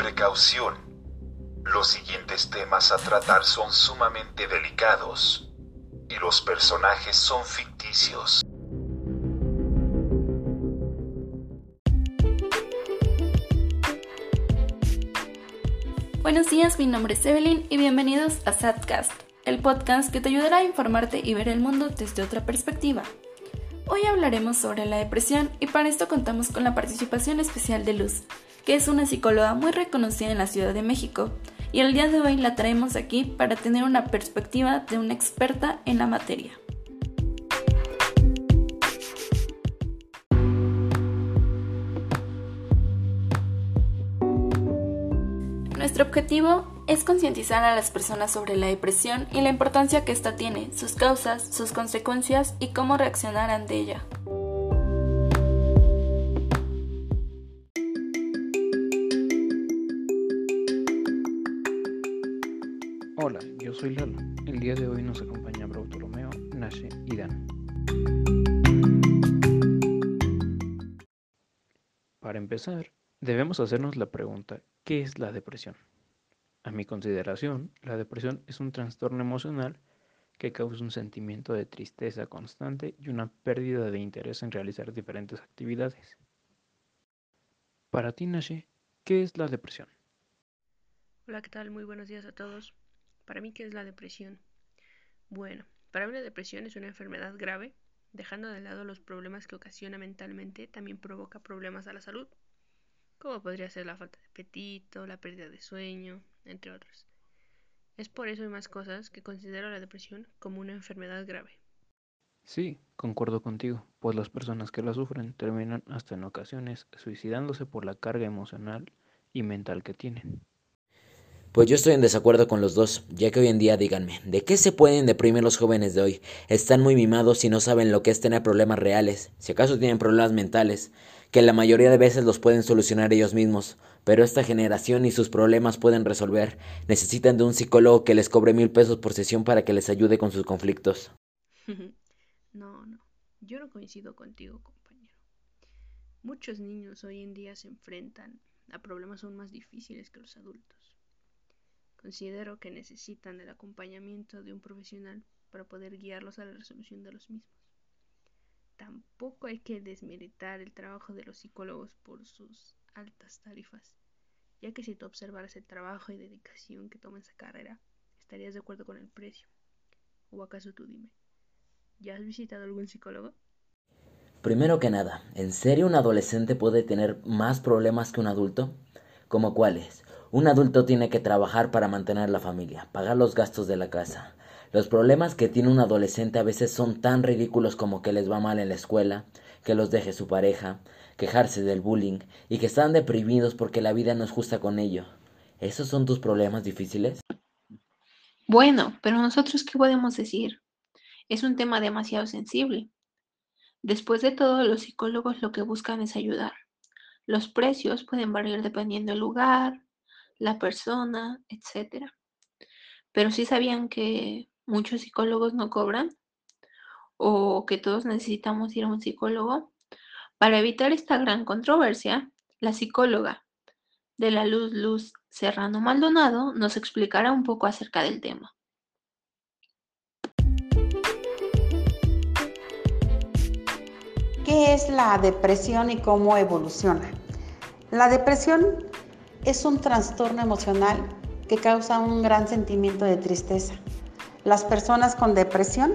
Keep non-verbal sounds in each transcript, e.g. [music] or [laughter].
Precaución. Los siguientes temas a tratar son sumamente delicados y los personajes son ficticios. Buenos días, mi nombre es Evelyn y bienvenidos a Sadcast, el podcast que te ayudará a informarte y ver el mundo desde otra perspectiva. Hoy hablaremos sobre la depresión y para esto contamos con la participación especial de Luz, es una psicóloga muy reconocida en la Ciudad de México, y el día de hoy la traemos aquí para tener una perspectiva de una experta en la materia. Nuestro objetivo es concientizar a las personas sobre la depresión y la importancia que ésta tiene, sus causas, sus consecuencias y cómo reaccionar ante ella. Soy Lalo. El día de hoy nos acompaña Romeo, Nashe y Dan. Para empezar, debemos hacernos la pregunta, ¿qué es la depresión? A mi consideración, la depresión es un trastorno emocional que causa un sentimiento de tristeza constante y una pérdida de interés en realizar diferentes actividades. Para ti, Nashe, ¿qué es la depresión? Hola, ¿qué tal? Muy buenos días a todos. Para mí, ¿qué es la depresión? Bueno, para mí la depresión es una enfermedad grave, dejando de lado los problemas que ocasiona mentalmente, también provoca problemas a la salud, como podría ser la falta de apetito, la pérdida de sueño, entre otros. Es por eso y más cosas que considero la depresión como una enfermedad grave. Sí, concuerdo contigo, pues las personas que la sufren terminan hasta en ocasiones suicidándose por la carga emocional y mental que tienen. Pues yo estoy en desacuerdo con los dos, ya que hoy en día díganme, ¿de qué se pueden deprimir los jóvenes de hoy? Están muy mimados y no saben lo que es tener problemas reales, si acaso tienen problemas mentales, que la mayoría de veces los pueden solucionar ellos mismos, pero esta generación y sus problemas pueden resolver, necesitan de un psicólogo que les cobre mil pesos por sesión para que les ayude con sus conflictos. [laughs] no, no, yo no coincido contigo, compañero. Muchos niños hoy en día se enfrentan a problemas aún más difíciles que los adultos. Considero que necesitan el acompañamiento de un profesional para poder guiarlos a la resolución de los mismos. Tampoco hay que desmeritar el trabajo de los psicólogos por sus altas tarifas, ya que si tú observaras el trabajo y dedicación que toma esa carrera, estarías de acuerdo con el precio. ¿O acaso tú dime, ¿ya has visitado algún psicólogo? Primero que nada, ¿en serio un adolescente puede tener más problemas que un adulto? ¿Como cuáles? Un adulto tiene que trabajar para mantener la familia, pagar los gastos de la casa. Los problemas que tiene un adolescente a veces son tan ridículos como que les va mal en la escuela, que los deje su pareja, quejarse del bullying y que están deprimidos porque la vida no es justa con ellos. ¿Esos son tus problemas difíciles? Bueno, pero nosotros qué podemos decir? Es un tema demasiado sensible. Después de todo, los psicólogos lo que buscan es ayudar. Los precios pueden variar dependiendo del lugar, la persona, etc. Pero sí sabían que muchos psicólogos no cobran o que todos necesitamos ir a un psicólogo. Para evitar esta gran controversia, la psicóloga de la Luz Luz Serrano Maldonado nos explicará un poco acerca del tema. ¿Qué es la depresión y cómo evoluciona? La depresión es un trastorno emocional que causa un gran sentimiento de tristeza. Las personas con depresión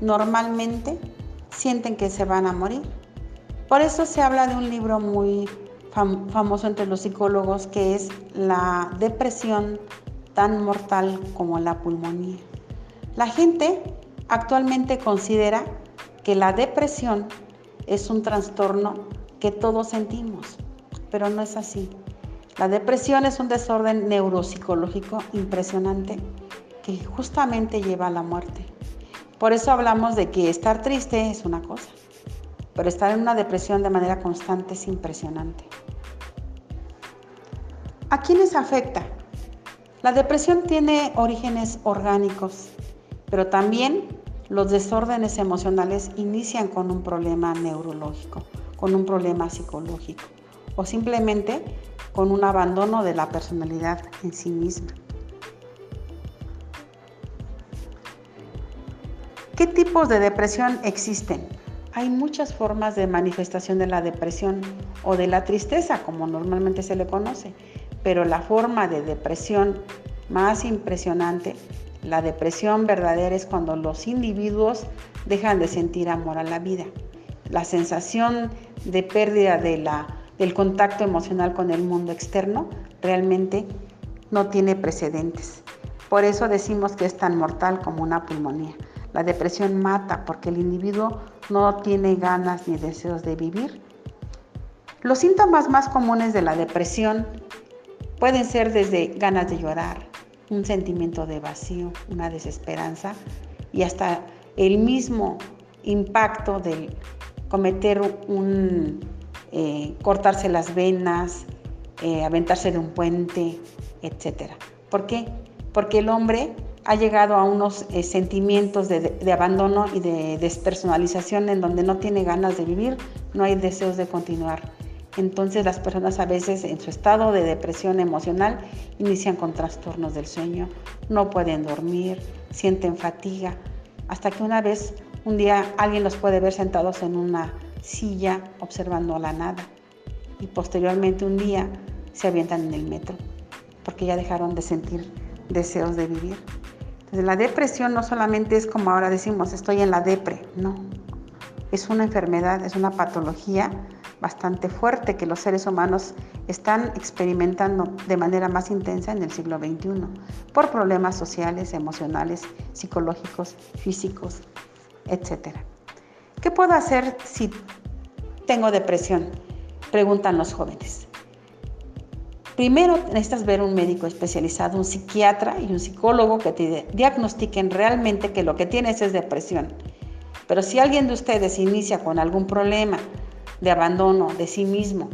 normalmente sienten que se van a morir. Por eso se habla de un libro muy famoso entre los psicólogos que es la depresión tan mortal como la pulmonía. La gente actualmente considera que la depresión es un trastorno que todos sentimos, pero no es así. La depresión es un desorden neuropsicológico impresionante que justamente lleva a la muerte. Por eso hablamos de que estar triste es una cosa, pero estar en una depresión de manera constante es impresionante. ¿A quiénes afecta? La depresión tiene orígenes orgánicos, pero también los desórdenes emocionales inician con un problema neurológico, con un problema psicológico o simplemente con un abandono de la personalidad en sí misma. ¿Qué tipos de depresión existen? Hay muchas formas de manifestación de la depresión o de la tristeza, como normalmente se le conoce, pero la forma de depresión más impresionante, la depresión verdadera es cuando los individuos dejan de sentir amor a la vida. La sensación de pérdida de la, del contacto emocional con el mundo externo realmente no tiene precedentes. Por eso decimos que es tan mortal como una pulmonía. La depresión mata porque el individuo no tiene ganas ni deseos de vivir. Los síntomas más comunes de la depresión pueden ser desde ganas de llorar, un sentimiento de vacío, una desesperanza y hasta el mismo impacto de cometer un, eh, cortarse las venas, eh, aventarse de un puente, etc. ¿Por qué? Porque el hombre ha llegado a unos eh, sentimientos de, abandono y de despersonalización en donde no tiene ganas de vivir, no hay deseos de continuar. Entonces las personas a veces en su estado de depresión emocional inician con trastornos del sueño, no pueden dormir, sienten fatiga, hasta que una vez, un día, alguien los puede ver sentados en una silla observando la nada y posteriormente un día se avientan en el metro porque ya dejaron de sentir deseos de vivir la depresión no solamente es como ahora decimos, estoy en la depre, no. Es una enfermedad, es una patología bastante fuerte que los seres humanos están experimentando de manera más intensa en el siglo XXI, por problemas sociales, emocionales, psicológicos, físicos, etc. ¿Qué puedo hacer si tengo depresión? Preguntan los jóvenes. Primero necesitas ver un médico especializado, un psiquiatra y un psicólogo que te diagnostiquen realmente que lo que tienes es depresión. Pero si alguien de ustedes inicia con algún problema de abandono de sí mismo,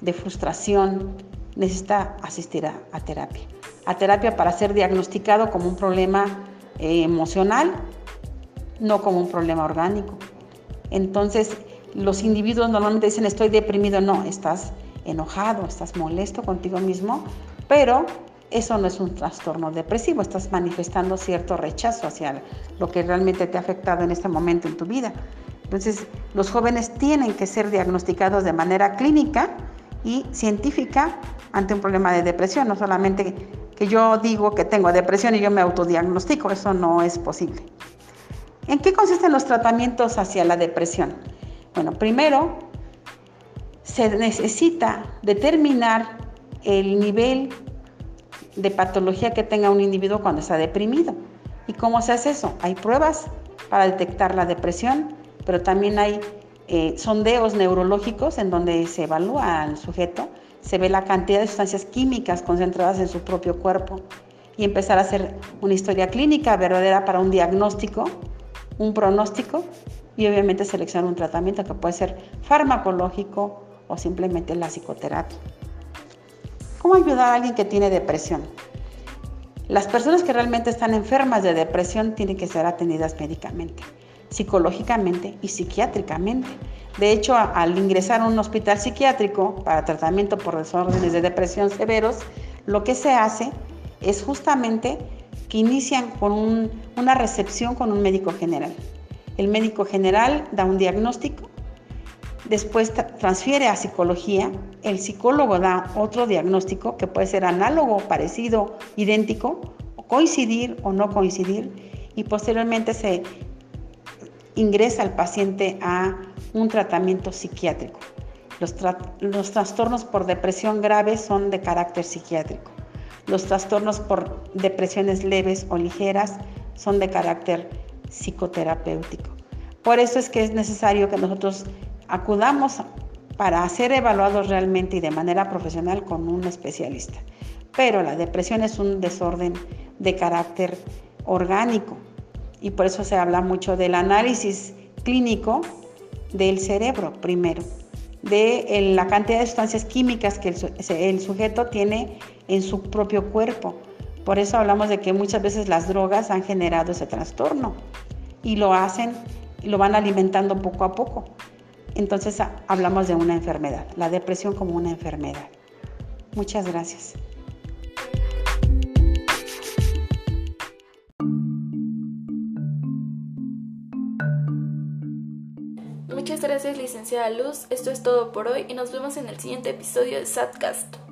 de frustración, necesita asistir a, terapia. A terapia para ser diagnosticado como un problema eh, emocional, no como un problema orgánico. Entonces, los individuos normalmente dicen estoy deprimido, no, estás enojado, estás molesto contigo mismo, pero eso no es un trastorno depresivo, estás manifestando cierto rechazo hacia lo que realmente te ha afectado en este momento en tu vida. Entonces, los jóvenes tienen que ser diagnosticados de manera clínica y científica ante un problema de depresión, no solamente que yo digo que tengo depresión y yo me autodiagnostico, eso no es posible. ¿En qué consisten los tratamientos hacia la depresión? Bueno, primero se necesita determinar el nivel de patología que tenga un individuo cuando está deprimido. ¿Y cómo se hace eso? Hay pruebas para detectar la depresión, pero también hay eh, sondeos neurológicos en donde se evalúa al sujeto, se ve la cantidad de sustancias químicas concentradas en su propio cuerpo y empezar a hacer una historia clínica verdadera para un diagnóstico, un pronóstico y obviamente seleccionar un tratamiento que puede ser farmacológico o simplemente la psicoterapia. ¿Cómo ayudar a alguien que tiene depresión? Las personas que realmente están enfermas de depresión tienen que ser atendidas médicamente, psicológicamente y psiquiátricamente. De hecho, al ingresar a un hospital psiquiátrico para tratamiento por desórdenes de depresión severos, lo que se hace es justamente que inician con una recepción con un médico general. El médico general da un diagnóstico Después transfiere a psicología, el psicólogo da otro diagnóstico que puede ser análogo, parecido, idéntico, coincidir o no coincidir, y posteriormente se ingresa al paciente a un tratamiento psiquiátrico. Los, los, trastornos por depresión grave son de carácter psiquiátrico. Los trastornos por depresiones leves o ligeras son de carácter psicoterapéutico. Por eso es que es necesario que nosotros acudamos para ser evaluados realmente y de manera profesional con un especialista. Pero la depresión es un desorden de carácter orgánico y por eso se habla mucho del análisis clínico del cerebro primero, de la cantidad de sustancias químicas que el, sujeto tiene en su propio cuerpo. Por eso hablamos de que muchas veces las drogas han generado ese trastorno y lo hacen, y lo van alimentando poco a poco entonces hablamos de una enfermedad, la depresión como una enfermedad. Muchas gracias. Muchas gracias licenciada Luz, esto es todo por hoy y nos vemos en el siguiente episodio de SATCAST.